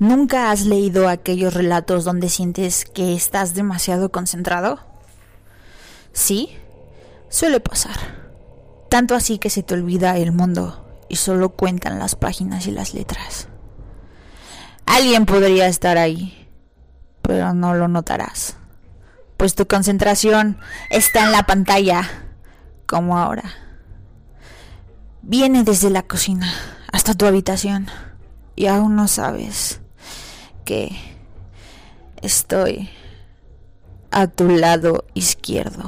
¿Nunca has leído aquellos relatos donde sientes que estás demasiado concentrado? Sí, suele pasar. Tanto así que se te olvida el mundo y solo cuentan las páginas y las letras. Alguien podría estar ahí, pero no lo notarás, pues tu concentración está en la pantalla, como ahora. Viene desde la cocina hasta tu habitación y aún no sabes estoy a tu lado izquierdo.